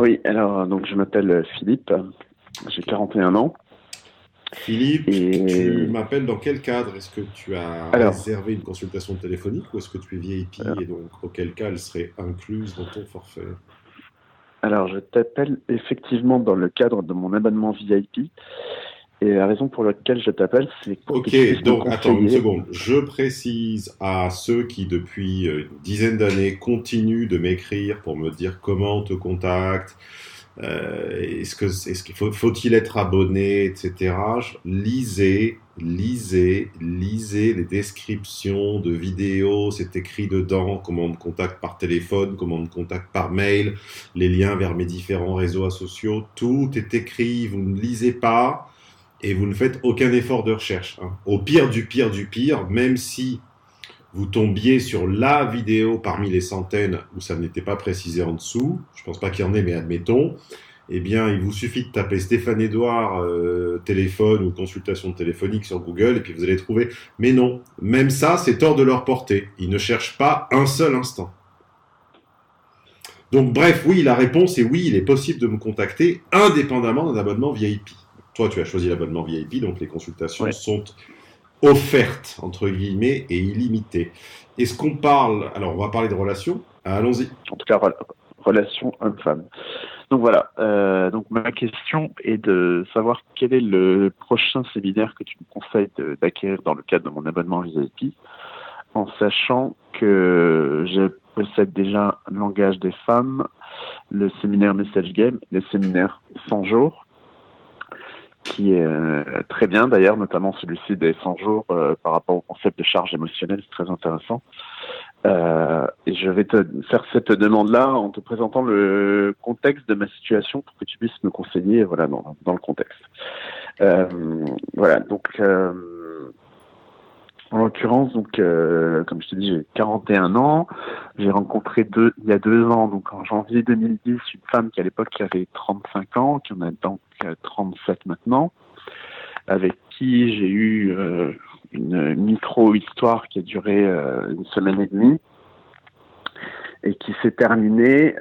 Oui, alors donc je m'appelle Philippe, j'ai 41 ans. Philippe, tu m'appelles dans quel cadre? Est-ce que tu as réservé une consultation téléphonique ou est-ce que tu es VIP et donc auquel cas elle serait incluse dans ton forfait? Alors je t'appelle effectivement dans le cadre de mon abonnement VIP. Et la raison pour laquelle je t'appelle, c'est Ok, donc attends une seconde. Je précise à ceux qui, depuis une dizaine d'années, continuent de m'écrire pour me dire comment on te contacte, euh, est-ce que est-ce qu'il faut faut-il être abonné, etc. Lisez, lisez, lisez les descriptions de vidéos. C'est écrit dedans comment on me contacte par téléphone, comment on me contacte par mail, les liens vers mes différents réseaux sociaux. Tout est écrit. Vous ne lisez pas et vous ne faites aucun effort de recherche. Hein. Au pire du pire du pire, même si vous tombiez sur la vidéo parmi les centaines où ça n'était pas précisé en dessous, je pense pas qu'il y en ait, mais admettons, eh bien, il vous suffit de taper Stéphane Edouard euh, téléphone ou consultation téléphonique sur Google et puis vous allez trouver. Mais non, même ça, c'est hors de leur portée. Ils ne cherchent pas un seul instant. Donc, bref, oui, la réponse est oui, il est possible de me contacter indépendamment d'un abonnement VIP. Toi, tu as choisi l'abonnement VIP, donc les consultations sont offerte, entre guillemets, et illimitée. Est-ce qu'on parle, alors on va parler de relations, allons-y. En tout cas, relations homme-femme. Donc voilà, euh, donc ma question est de savoir quel est le prochain séminaire que tu me conseilles d'acquérir dans le cadre de mon abonnement VIP, en sachant que je possède déjà un langage des femmes, le séminaire Message Game, le séminaire 100 jours, qui est euh, très bien d'ailleurs, notamment celui-ci des 100 jours euh, par rapport au concept de charge émotionnelle, c'est très intéressant. Euh, et je vais te faire cette demande-là en te présentant le contexte de ma situation pour que tu puisses me conseiller voilà, dans, dans le contexte. Euh, voilà, donc en l'occurrence, donc, euh, comme je te dis, j'ai 41 ans. J'ai rencontré deux, il y a deux ans, donc en janvier 2010, une femme qui à l'époque avait 35 ans, qui en a donc 37 maintenant, avec qui j'ai eu euh, une micro-histoire qui a duré euh, une semaine et demie et qui s'est terminée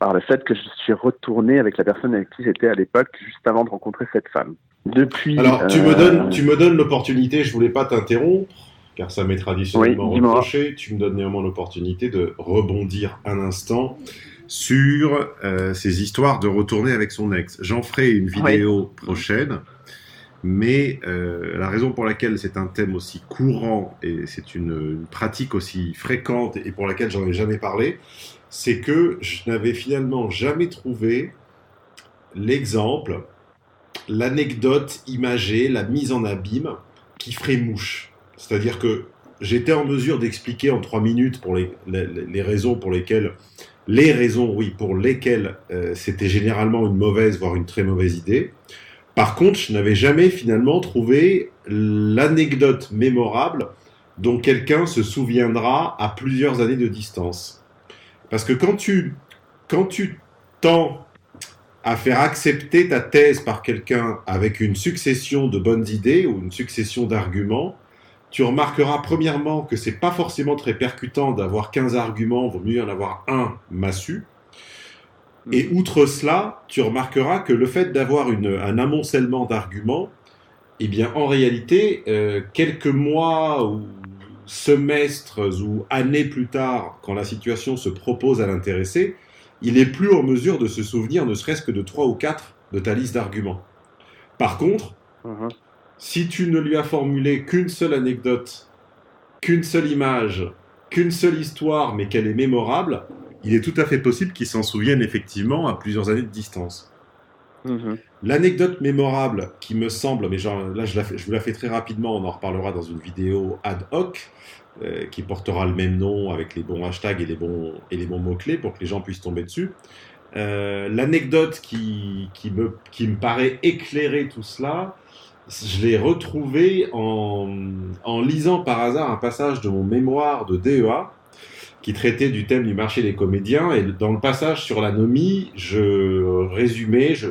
par le fait que je suis retourné avec la personne avec qui j'étais à l'époque, juste avant de rencontrer cette femme. Depuis. Alors, tu me donnes, euh, tu me donnes l'opportunité. Je voulais pas t'interrompre, car ça m'est traditionnellement reproché. Tu me donnes néanmoins l'opportunité de rebondir un instant sur euh, ces histoires de retourner avec son ex. J'en ferai une vidéo prochaine. Mais euh, la raison pour laquelle c'est un thème aussi courant et c'est une, pratique aussi fréquente et pour laquelle j'en ai jamais parlé, c'est que je n'avais finalement jamais trouvé l'exemple, l'anecdote imagée, la mise en abîme qui ferait mouche. C'est-à-dire que j'étais en mesure d'expliquer en trois minutes pour les, raisons pour lesquelles, les raisons, oui, pour lesquelles euh, c'était généralement une mauvaise, voire une très mauvaise idée. Par contre, je n'avais jamais finalement trouvé l'anecdote mémorable dont quelqu'un se souviendra à plusieurs années de distance. Parce que quand tu, quand tu tends à faire accepter ta thèse par quelqu'un avec une succession de bonnes idées ou une succession d'arguments, tu remarqueras premièrement que c'est pas forcément très percutant d'avoir 15 arguments, vaut mieux en avoir un massu. Et mm. outre cela, tu remarqueras que le fait d'avoir un amoncellement d'arguments, eh bien, en réalité, euh, quelques mois ou semestres ou années plus tard, quand la situation se propose à l'intéresser, il est plus en mesure de se souvenir ne serait-ce que de trois ou quatre de ta liste d'arguments. Par contre, uh-huh. si tu ne lui as formulé qu'une seule anecdote, qu'une seule image, qu'une seule histoire, mais qu'elle est mémorable, il est tout à fait possible qu'il s'en souvienne effectivement à plusieurs années de distance. Uh-huh. L'anecdote mémorable qui me semble, mais genre, là je, je, vous la fais très rapidement, on en reparlera dans une vidéo ad hoc, euh, qui portera le même nom avec les bons hashtags et les bons, et les bons mots-clés pour que les gens puissent tomber dessus. Euh, l'anecdote qui, qui, me, qui me paraît éclairer tout cela, je l'ai retrouvée en, en lisant par hasard un passage de mon mémoire de DEA qui traitait du thème du marché des comédiens. Et dans le passage sur l'anomie, je résumais, je,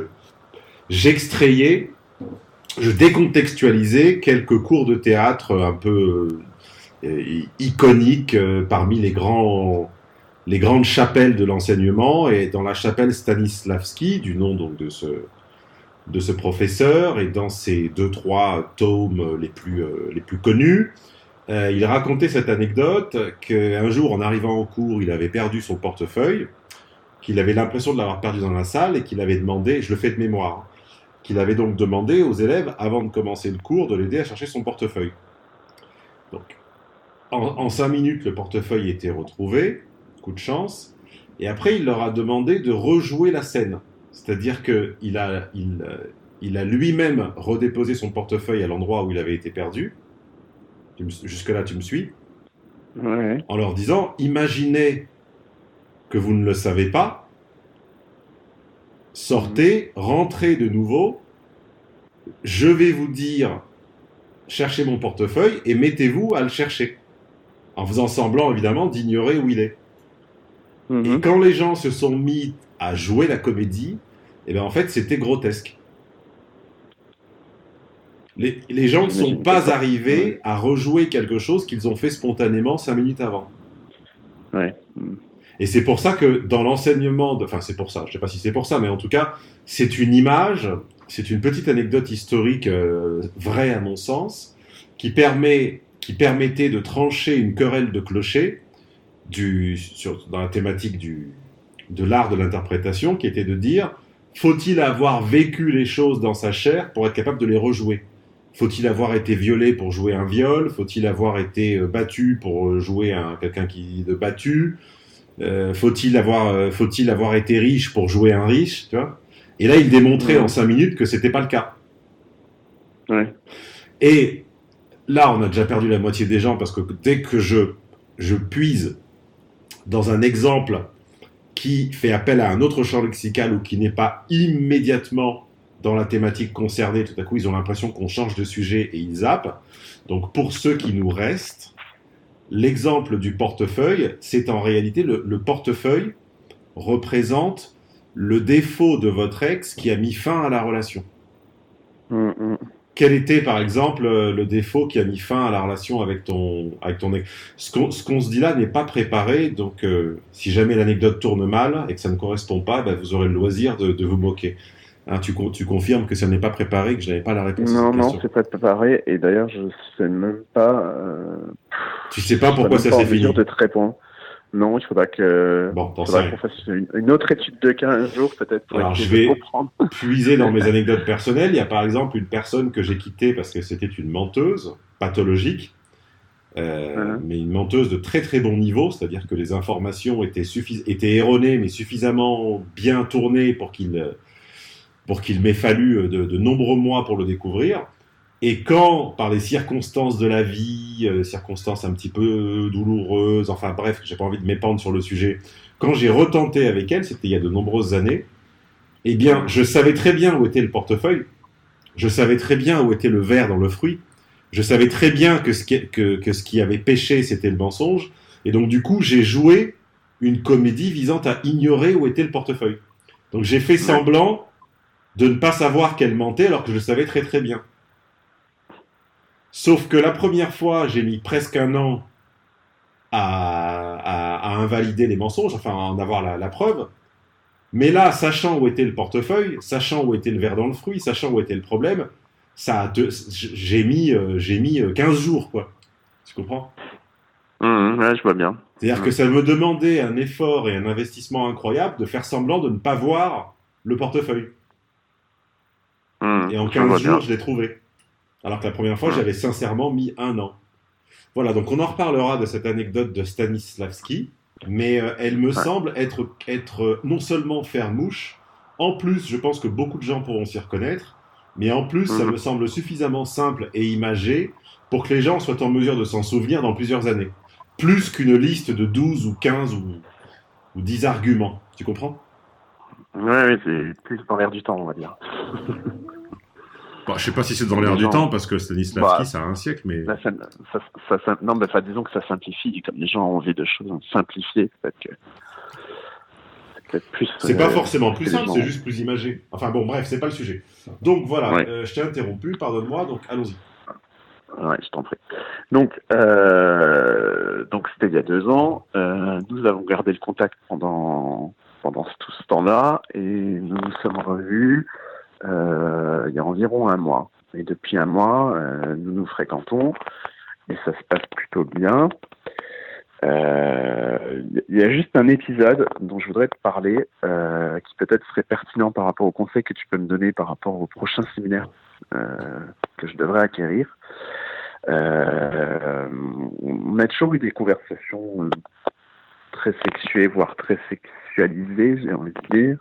j'extrayais, je décontextualisais quelques cours de théâtre un peu iconique parmi les grands les grandes chapelles de l'enseignement et dans la chapelle Stanislavski, du nom donc de ce, de ce professeur, et dans ses deux, trois tomes les plus, euh, les plus connus, euh, il racontait cette anecdote qu'un jour, en arrivant au cours, il avait perdu son portefeuille, qu'il avait l'impression de l'avoir perdu dans la salle et qu'il avait demandé, je le fais de mémoire, qu'il avait donc demandé aux élèves, avant de commencer le cours, de l'aider à chercher son portefeuille. Donc, en, cinq minutes, le portefeuille était retrouvé coup de chance. Et après, il leur a demandé de rejouer la scène. C'est-à-dire qu'il il a lui-même redéposé son portefeuille à l'endroit où il avait été perdu. Jusque-là, tu me suis En leur disant, imaginez que vous ne le savez pas, sortez, rentrez de nouveau, je vais vous dire, cherchez mon portefeuille et mettez-vous à le chercher. En faisant semblant, évidemment, d'ignorer où il est. Et mhm. quand les gens se sont mis à jouer la comédie, et eh bien en fait, c'était grotesque. Les, les gens ne sont pas arrivés à rejouer quelque chose qu'ils ont fait spontanément cinq minutes avant. Ouais. Et c'est pour ça que dans l'enseignement, de... enfin c'est pour ça, je ne sais pas si c'est pour ça, mais en tout cas, c'est une image, c'est une petite anecdote historique euh, vraie à mon sens, qui, permet, qui permettait de trancher une querelle de clocher du, sur, dans la thématique du, de l'art de l'interprétation, qui était de dire faut-il avoir vécu les choses dans sa chair pour être capable de les rejouer? Faut-il avoir été violé pour jouer un viol? Faut-il avoir été euh, battu pour jouer un quelqu'un qui de battu? Euh, Faut-il avoir euh, faut-il avoir été riche pour jouer un riche tu vois? Et là, il démontrait en cinq minutes que c'était pas le cas. Ouais. Et là, on a déjà perdu la moitié des gens parce que dès que je je puise dans un exemple qui fait appel à un autre champ lexical ou qui n'est pas immédiatement dans la thématique concernée, tout à coup ils ont l'impression qu'on change de sujet et ils zappent. Donc pour ceux qui nous restent, l'exemple du portefeuille, c'est en réalité le, portefeuille représente le défaut de votre ex qui a mis fin à la relation. Hum, hum quel était, par exemple, euh, le défaut qui a mis fin à la relation avec ton, avec ton ex? Ce qu'on se dit là n'est pas préparé, donc euh, si jamais l'anecdote tourne mal et que ça ne correspond pas, bah, vous aurez le loisir de, vous moquer. Hein, tu, tu, confirmes que ça n'est pas préparé, que je n'avais pas la réponse Non, non, c'est pas préparé, et d'ailleurs, je sais même pas. Euh... Tu sais pas pourquoi ça s'est fini. de te répondre. Non, il faudra que bon, qu'on fasse une, autre étude de cas un jour peut-être pour Alors, je vais puiser dans mes anecdotes personnelles. Il y a par exemple une personne que j'ai quittée parce que c'était une menteuse pathologique, euh, uh-huh. mais une menteuse de très très bon niveau, c'est-à-dire que les informations étaient, étaient erronées mais suffisamment bien tournées pour qu'il pour qu'il m'ait fallu de, de nombreux mois pour le découvrir. Et quand, par les circonstances de la vie, euh, circonstances un petit peu douloureuses, enfin bref, j'ai pas envie de m'épandre sur le sujet, quand j'ai retenté avec elle, c'était il y a de nombreuses années, eh bien, je savais très bien où était le portefeuille, je savais très bien où était le verre dans le fruit, je savais très bien que ce qui, que, que ce qui avait péché, c'était le mensonge, et donc du coup, j'ai joué une comédie visant à ignorer où était le portefeuille. Donc j'ai fait semblant de ne pas savoir qu'elle mentait alors que je savais très très bien. Sauf que la première fois, j'ai mis presque un an à, invalider les mensonges, enfin à en avoir la, preuve. Mais là, sachant où était le portefeuille, sachant où était le verre dans le fruit, sachant où était le problème, ça j'ai mis, euh, j'ai mis 15 euh, jours, quoi. Tu comprends? Mmh, Ouais, je vois bien. C'est-à-dire que ça me demandait un effort et un investissement incroyable de faire semblant de ne pas voir le portefeuille. Mmh, et en 15 jours, je l'ai trouvé. Alors que la première fois, j'avais sincèrement mis un an. Voilà, donc on en reparlera de cette anecdote de Stanislavski, mais euh, elle me semble être, être euh, non seulement faire mouche, en plus, je pense que beaucoup de gens pourront s'y reconnaître, mais en plus, ça mhm. me semble suffisamment simple et imagé pour que les gens soient en mesure de s'en souvenir dans plusieurs années. Plus qu'une liste de 12 ou 15 ou, ou 10 arguments. Tu comprends? Oui, c'est plus dans l'air du temps, on va dire. Je bah, je sais pas si c'est dans l'air du temps, parce que Stanislavski, bah, ça a un siècle, mais. ça, non, mais disons que ça simplifie, comme les gens ont envie de choses simplifiées, peut-être que. C'est pas euh, forcément plus simple, c'est juste plus imagé. Enfin bon, bref, c'est pas le sujet. Donc voilà, euh, je t'ai interrompu, pardonne-moi, donc allons-y. Ouais, je t'en prie. Donc, euh, donc c'était il y a deux ans. Nous avons gardé le contact pendant pendant tout ce temps-là et nous nous sommes revus euh, il y a environ un mois. Et depuis un mois, euh, nous nous fréquentons et ça se passe plutôt bien. Euh, il y a juste un épisode dont je voudrais te parler euh, qui peut-être serait pertinent par rapport au conseil que tu peux me donner par rapport au prochain séminaire euh, que je devrais acquérir. On a toujours eu des conversations très sexuées, voire très sexualisées, j'ai envie de dire,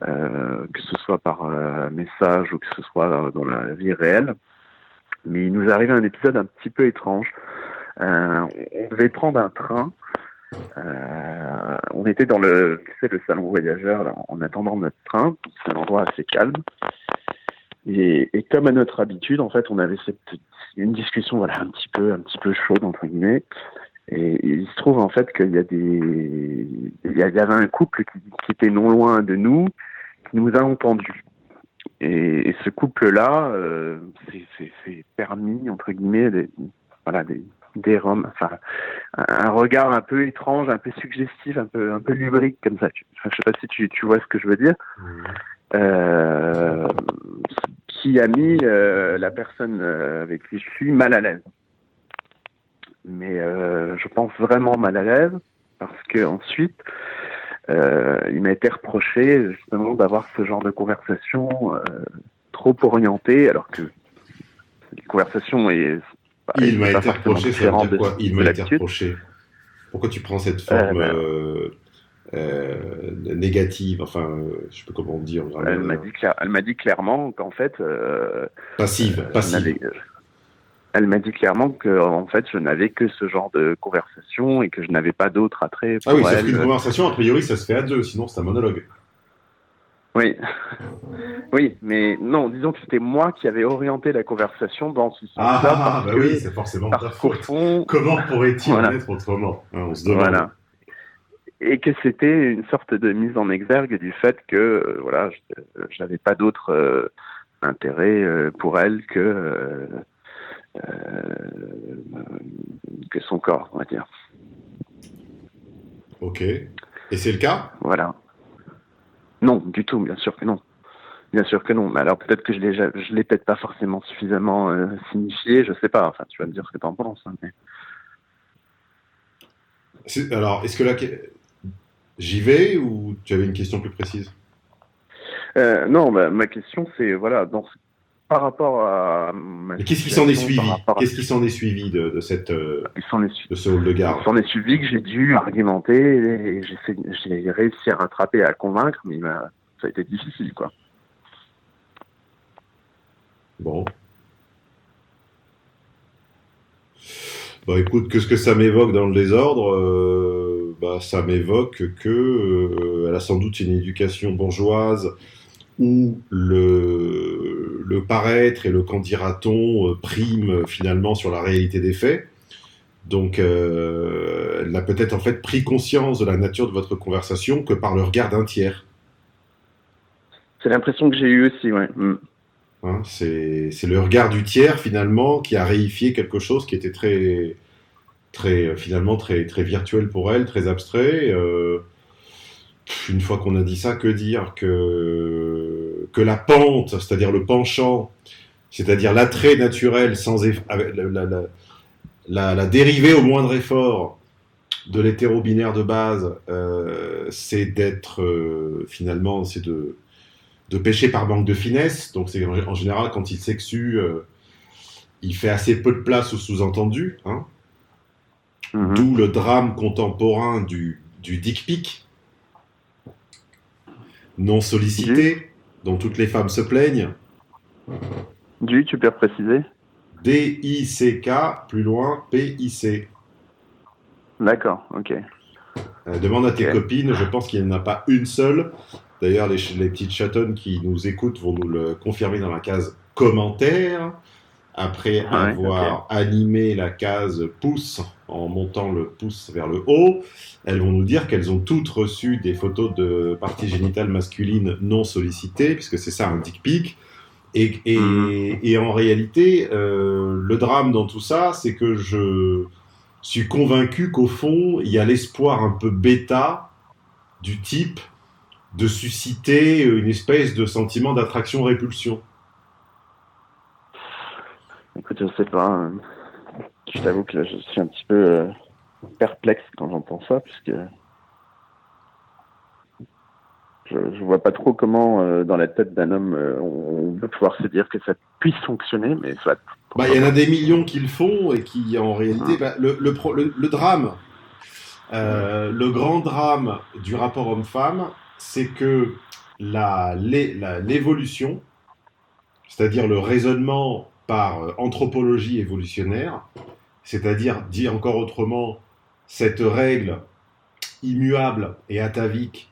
que ce soit par message ou que ce soit dans la vie réelle. Mais il nous arrive un épisode un petit peu étrange. on devait prendre un train euh, on était dans le, tu le salon voyageur en attendant notre train. C'est un endroit assez calme. Et, comme à notre habitude, en fait, on avait cette, une discussion, voilà, un petit peu, un petit peu chaude entre guillemets. Et, il se trouve en fait qu'il y a des, il y avait un couple qui, était non loin de nous, qui nous a entendus. Et, ce couple-là, euh, c'est permis entre guillemets, des, voilà, des, des roms, enfin, un regard un peu étrange, un peu suggestif, un peu, un peu lubrique comme ça. Enfin, je sais pas si tu, tu vois ce que je veux dire. Euh, qui a mis euh, la personne euh, avec qui je suis mal à l'aise. Mais je pense vraiment mal à l'aise parce que ensuite, il m'a été reproché justement d'avoir ce genre de conversation trop orientée, alors que les conversations est il m'a été reproché, ça veut dire quoi? Il m'a été reproché. Pourquoi tu prends cette forme euh, euh, euh, négative? Enfin, je sais pas comment dire. Elle m'a dit, elle m'a dit clairement qu'en fait. passive, passive. Elle m'a dit clairement que en fait je n'avais que ce genre de conversation et que je n'avais pas d'autre attrait. Pour ah oui, c'est une conversation a priori ça se fait à deux, sinon c'est un monologue. Oui. Oui, mais non, disons que c'était moi qui avais orienté la conversation dans ce sens-là. Ah, bah oui, c'est forcément ta faute. Comment pourrait-il en être autrement? Hein, On se demande. Voilà. Et que c'était une sorte de mise en exergue du fait que, euh, voilà, je n'avais pas d'autre euh, intérêt euh, pour elle que, que son corps, on va dire. Ok. Et c'est le cas? Voilà. Non, du tout, bien sûr que non. Bien sûr que non. Mais alors peut-être que je l'ai, je l'ai peut-être pas forcément suffisamment euh, signifié, je sais pas. Enfin, tu vas me dire ce que tu en penses. Hein, alors, est-ce que là, j'y vais ou tu avais une question plus précise? Euh, Non, bah, ma question c'est voilà, dans par rapport à. qu'est-ce qui s'en est suivi Qu'est-ce qui s'en est suivi de, de cette euh, de ce hall de gare Il s'en est suivi que j'ai dû argumenter et j'ai réussi à rattraper à convaincre, mais ça a été difficile quoi. Bon. Bah écoute, qu'est-ce que ça m'évoque dans le désordre euh, bah, Ça m'évoque que euh, elle a sans doute une éducation bourgeoise où le, le paraître et le qu'en dira-t-on euh, priment finalement sur la réalité des faits. Donc, euh, elle n'a peut-être en fait pris conscience de la nature de votre conversation que par le regard d'un tiers. C'est l'impression que j'ai eue aussi, ouais. Mm. Hein, c'est le regard du tiers finalement qui a réifié quelque chose qui était très, très finalement très, très virtuel pour elle, très abstrait. Euh, une fois qu'on a dit ça, que dire? Que, que la pente, c'est-à-dire le penchant, c'est-à-dire l'attrait naturel sans la, la, dérivée au moindre effort de l'hétéro-binaire de base, euh, c'est d'être euh, finalement, c'est de, de pêcher par manque de finesse. Donc c'est en, général quand il sexue, euh, il fait assez peu de place au sous-entendu. Hein. Mm-hmm. D'où le drame contemporain du, du dick pic non sollicité, dont toutes les femmes se plaignent. Du, tu peux préciser D-I-C-K, plus loin, P-I-C. D'accord, ok. Euh, demande à tes copines, je pense qu'il n'y en a pas une seule. D'ailleurs, les, les, petites chatonnes qui nous écoutent vont nous le confirmer dans la case commentaires après avoir animé la case pouce en montant le pouce vers le haut, elles vont nous dire qu'elles ont toutes reçu des photos de parties génitales masculines non sollicitées, puisque c'est ça un dick pic, Et, et, mhm. et en réalité, euh, le drame dans tout ça, c'est que je suis convaincu qu'au fond, il y a l'espoir un peu bêta du type de susciter une espèce de sentiment d'attraction-répulsion. Écoute, je sais pas. Hein. Je t'avoue que je suis un petit peu euh, perplexe quand j'entends ça, puisque je, je vois pas trop comment, euh, dans la tête d'un homme, euh, on, peut pouvoir se dire que ça puisse fonctionner, mais soit. Bah, il y en a des millions qui le font et qui, en réalité, ah. bah, le, le, le, drame, le grand drame du rapport homme-femme, c'est que l'évolution, c'est-à-dire le raisonnement par euh, anthropologie évolutionnaire, c'est-à-dire, dit encore autrement, cette règle immuable et atavique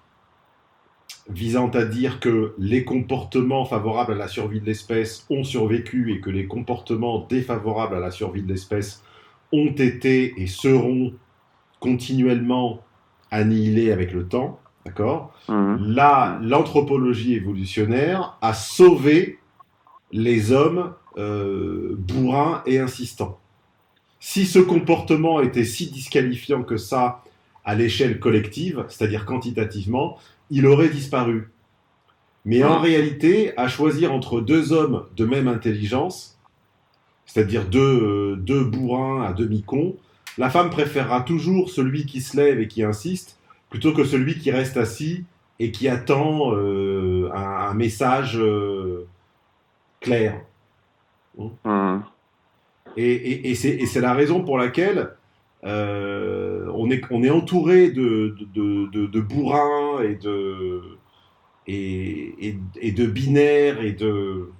visant à dire que les comportements favorables à la survie de l'espèce ont survécu et que les comportements défavorables à la survie de l'espèce ont été et seront continuellement annihilés avec le temps, d'accord? Mmh. Là, l'anthropologie évolutionnaire a sauvé les hommes euh, bourrin et insistant. Si ce comportement était si disqualifiant que ça à l'échelle collective, c'est-à-dire quantitativement, il aurait disparu. Mais en réalité, à choisir entre deux hommes de même intelligence, c'est-à-dire deux, deux bourrins à demi-cons, la femme préférera toujours celui qui se lève et qui insiste, plutôt que celui qui reste assis et qui attend euh, un, message euh, clair. Mmh. Et, c'est la raison pour laquelle euh, on, est, on est entouré de, de, bourrins et de, et, et, de binaires et de.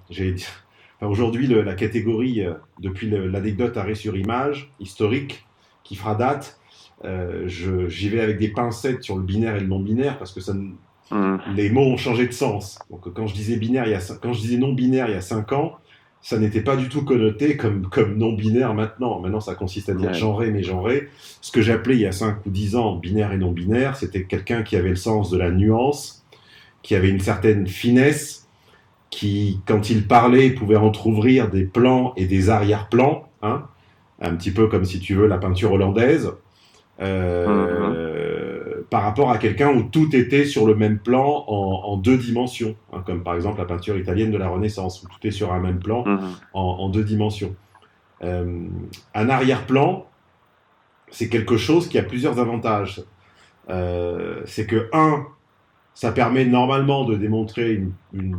Aujourd'hui, la catégorie, euh, depuis l'anecdote arrêt sur image, historique, qui fera date, euh, j'y vais avec des pincettes sur le binaire et le non-binaire parce que ça, mmh. les mots ont changé de sens. Donc, quand je disais binaire, il y a, quand je disais non-binaire il y a 5 ans, ça n'était pas du tout connoté comme, comme non-binaire maintenant. Maintenant, ça consiste à dire genré, mais genré. Ce que j'appelais il y a 5 ou 10 ans binaire et non-binaire, c'était quelqu'un qui avait le sens de la nuance, qui avait une certaine finesse, qui, quand il parlait, pouvait entr'ouvrir des plans et des arrière-plans, hein, un petit peu comme si tu veux la peinture hollandaise. Euh, mm-hmm par rapport à quelqu'un où tout était sur le même plan en, deux dimensions, hein, comme par exemple la peinture italienne de la Renaissance, où tout est sur un même plan mhm. en, deux dimensions. Euh, un arrière-plan, c'est quelque chose qui a plusieurs avantages. Euh, c'est que, un, ça permet normalement de démontrer une,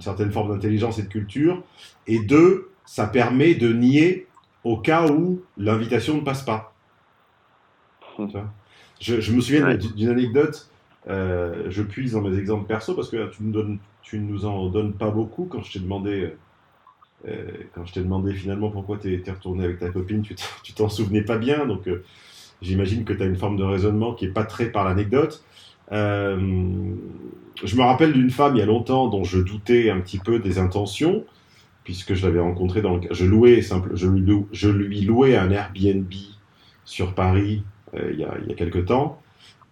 certaine forme d'intelligence et de culture, et deux, ça permet de nier au cas où l'invitation ne passe pas. Je, me souviens d'une anecdote. Euh, je puise dans mes exemples perso parce que tu, donnes, tu nous en donnes pas beaucoup. Quand je t'ai demandé, euh, quand je t'ai demandé finalement pourquoi tu étais retourné avec ta copine, tu t'en souvenais pas bien. Donc euh, j'imagine que tu as une forme de raisonnement qui est pas très par l'anecdote. je me rappelle d'une femme il y a longtemps dont je doutais un petit peu des intentions, puisque je l'avais rencontrée dans le, je louais simple, je lui, je lui louais un Airbnb sur Paris euh, il, y a, il y a quelques temps.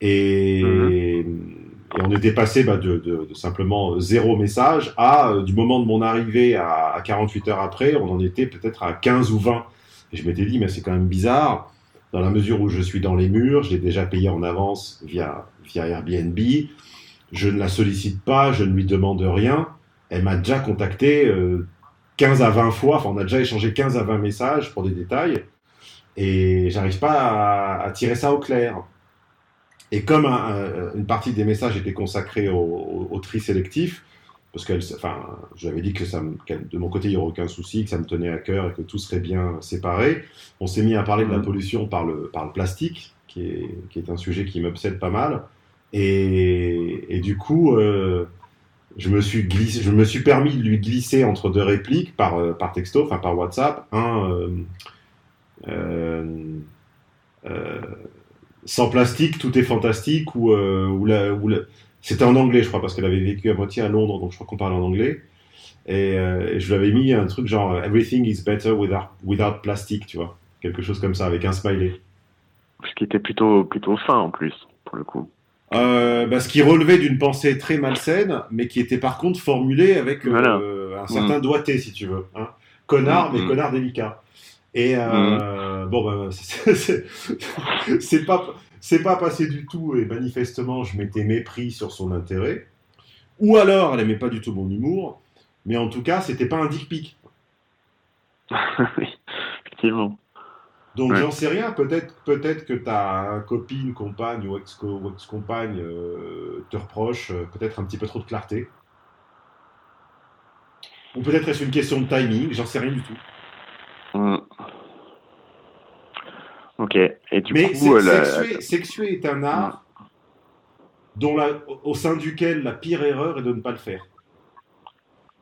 Et, mhm. on était passé bah, de, de, simplement zéro message à, euh, du moment de mon arrivée à, 48 heures après, on en était peut-être à 15 ou 20. Et je m'étais dit, mais c'est quand même bizarre, dans la mesure où je suis dans les murs, je l'ai déjà payé en avance via, via Airbnb, je ne la sollicite pas, je ne lui demande rien. Elle m'a déjà contacté 15 euh, à 20 fois, enfin on a déjà échangé 15 à 20 messages pour des détails et j'arrive pas à, tirer ça au clair. Et comme une partie des messages était consacrée au, tri sélectif, parce que enfin, j'avais dit que ça de mon côté, il n'y aurait aucun souci, que ça me tenait à cœur et que tout serait bien séparé, on s'est mis à parler de la mmh. pollution par le, par le plastique, qui est, qui est un sujet qui m'obsède pas mal. Et, et du coup, euh, je, me suis glissé, je me suis permis de lui glisser entre deux répliques par, euh, par texto, enfin par WhatsApp, un... Euh, sans plastique, tout est fantastique, ou, euh, ou, la, ou c'était en anglais, je crois, parce qu'elle avait vécu à moitié à Londres, donc je crois qu'on parle en anglais. Et, je lui avais mis un truc genre Everything is better without, without plastic, tu vois. Quelque chose comme ça, avec un smiley. Ce qui était plutôt, plutôt fin en plus, pour le coup. euh, bah, ce qui relevait d'une pensée très malsaine, mais qui était par contre formulée avec euh, un certain mm. doigté, si tu veux. Hein. Connard, mais mm. connard délicat. Et euh, mm. bon, bah, c'est pas c'est pas passé du tout, et manifestement, je m'étais mépris sur son intérêt. Ou alors, elle aimait pas du tout mon humour, mais en tout cas, c'était pas un dick pic. oui, effectivement. Donc j'en sais rien, peut-être peut-être que ta copine, compagne ou ex-compagne euh, te reproche euh, peut-être un petit peu trop de clarté. Ou peut-être est-ce une question de timing, j'en sais rien du tout. Hmm. Ok. Et du Mais coup, sexuer, sexuer, est un art dont la, au sein duquel la pire erreur est de ne pas le faire.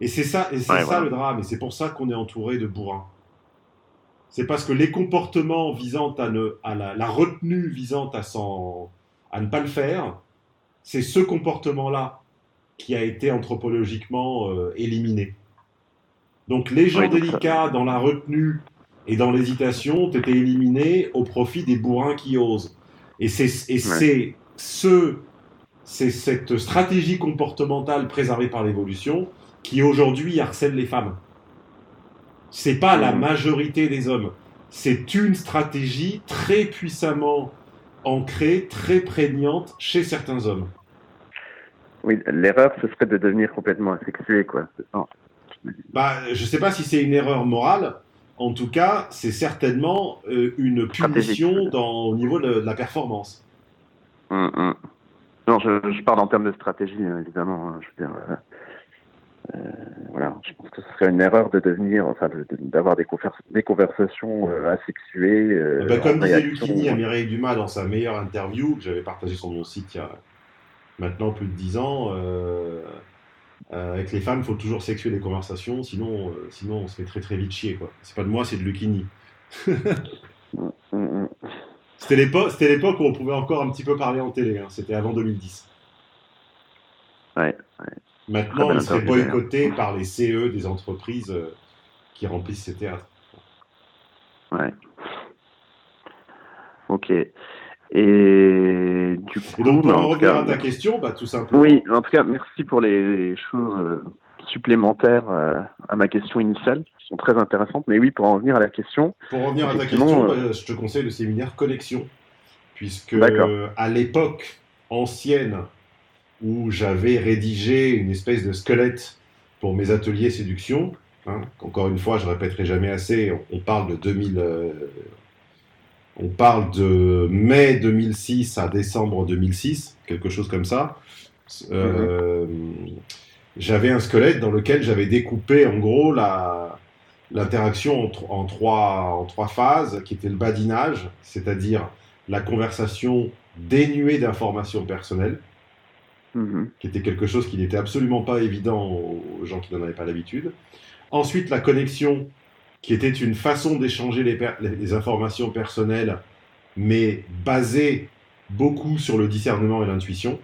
Et c'est ça, et c'est ça le drame, et c'est pour ça qu'on est entouré de bourrins c'est parce que les comportements visant à, ne, à la, retenue visant à, à ne pas le faire, c'est ce comportement-là qui a été anthropologiquement euh, éliminé. Donc les gens délicats dans la retenue et dans l'hésitation ont été éliminés au profit des bourrins qui osent. Et c'est ce, c'est cette stratégie comportementale préservée par l'évolution qui aujourd'hui harcèle les femmes c'est pas la majorité des hommes. C'est une stratégie très puissamment ancrée, très prégnante chez certains hommes. Oui, l'erreur, ce serait de devenir complètement asexué, quoi. Bah, je sais pas si c'est une erreur morale. En tout cas, c'est certainement euh, une punition dans, au niveau de, la performance. Hum, hum. Non, je, parle en termes de stratégie, hein, évidemment. Hein, je veux dire, euh, euh, voilà, je pense que ce serait une erreur de devenir, enfin, d'avoir des, des, conversations euh, asexuées. Euh, eh ben, comme disait Lucchini à Mireille Dumas dans sa meilleure interview que j'avais partagée sur mon site il y a maintenant plus de 10 ans, avec les femmes, il faut toujours sexuer les conversations, sinon, sinon on se fait très très vite chier. Quoi. C'est pas de moi, c'est de Lucchini. Mm, mm, mm. C'était l'époque où on pouvait encore un petit peu parler en télé, hein. c'était avant 2010. Ouais, ouais. Maintenant, il serait boycotté par les CE des entreprises euh, qui remplissent ces théâtres. Ouais. Ok. Et du coup, donc, pour en revenir à ta question, bah, tout simplement. Oui, en tout cas, merci pour les choses euh, supplémentaires euh, à ma question initiale, qui sont très intéressantes. Mais oui, pour en revenir à la question. Pour revenir à ta question, bah, je te conseille le séminaire Connexion, puisque à l'époque ancienne où j'avais rédigé une espèce de squelette pour mes ateliers séduction. Hein. Encore une fois, je répéterai jamais assez, on, parle de 2000, euh, on parle de mai 2006 à décembre 2006, quelque chose comme ça. Euh, j'avais un squelette dans lequel j'avais découpé en gros la, l'interaction en, en, trois, en trois phases, qui était le badinage, c'est-à-dire la conversation dénuée d'informations personnelles, Mhm. qui était quelque chose qui n'était absolument pas évident aux gens qui n'en avaient pas l'habitude. Ensuite, la connexion, qui était une façon d'échanger les, informations personnelles, mais basée beaucoup sur le discernement et l'intuition.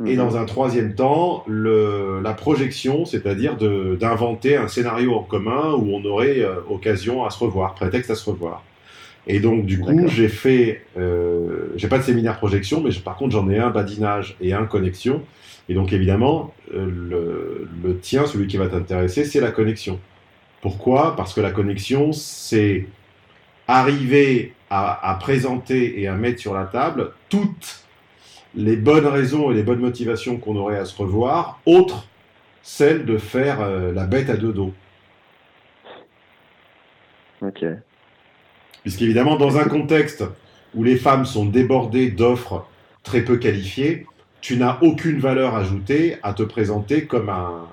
Et mhm. dans un troisième temps, la projection, c'est-à-dire d'inventer un scénario en commun où on aurait euh, occasion à se revoir, prétexte à se revoir. Et donc, du coup, j'ai fait, euh, j'ai pas de séminaire projection, mais par contre, j'en ai un badinage et un connexion. Et donc, évidemment, euh, le, tien, celui qui va t'intéresser, c'est la connexion. Pourquoi? Parce que la connexion, c'est arriver à, présenter et à mettre sur la table toutes les bonnes raisons et les bonnes motivations qu'on aurait à se revoir, autres celles de faire euh, la bête à deux dos. Ok. Puisqu'évidemment, dans un contexte où les femmes sont débordées d'offres très peu qualifiées, tu n'as aucune valeur ajoutée à te présenter comme un,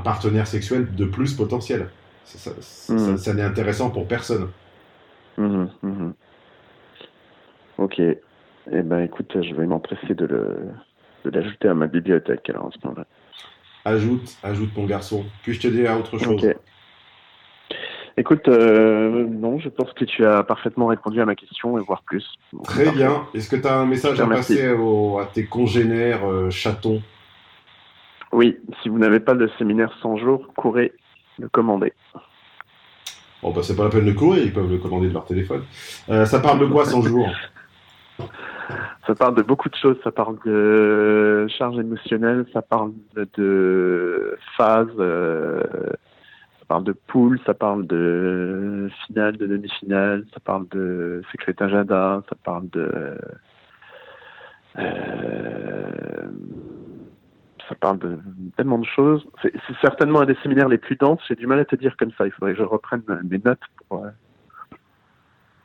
partenaire sexuel de plus potentiel. Ça, mmh. n'est intéressant pour personne. Mmh, mmh. Ok. Eh ben, écoute, je vais m'empresser de, l'ajouter à ma bibliothèque alors en ce moment-là. Ajoute, ajoute mon garçon. Puis-je te dire autre chose Écoute, euh, non, je pense que tu as parfaitement répondu à ma question et voire plus. Très bien. Est-ce que tu as un message à passer à tes congénères euh, chatons? Oui, si vous n'avez pas de séminaire 100 jours, courez le commander. Bon, bah, c'est pas la peine de courir, ils peuvent le commander de leur téléphone. Euh, ça parle de quoi 100 jours? Ça parle de beaucoup de choses. Ça parle de charge émotionnelle, ça parle de phase, euh, ça parle de poule, ça parle de finale, de demi-finale, ça parle de secret agenda, ça parle de euh, ça parle de tellement de choses. C'est certainement un des séminaires les plus denses. J'ai du mal à te dire comme ça. Il faudrait que je reprenne mes notes pour, euh,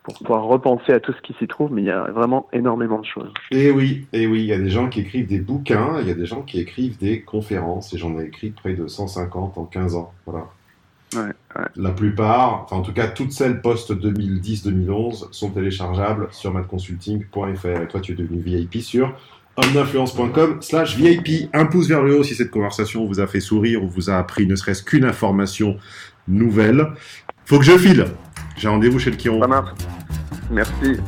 pour pouvoir repenser à tout ce qui s'y trouve, mais il y a vraiment énormément de choses. Et oui, et oui, il y a des gens qui écrivent des bouquins, il y a des gens qui écrivent des conférences, et j'en ai écrit près de 150 en 15 ans. Voilà. La plupart, enfin en tout cas toutes celles post-2010-2011 sont téléchargeables sur madconsulting.fr. Et toi, tu es devenu VIP sur hommeinfluence.com slash VIP. Un pouce vers le haut si cette conversation vous a fait sourire ou vous a appris ne serait-ce qu'une information nouvelle. Faut que je file. J'ai rendez-vous chez le Chiron. Merci.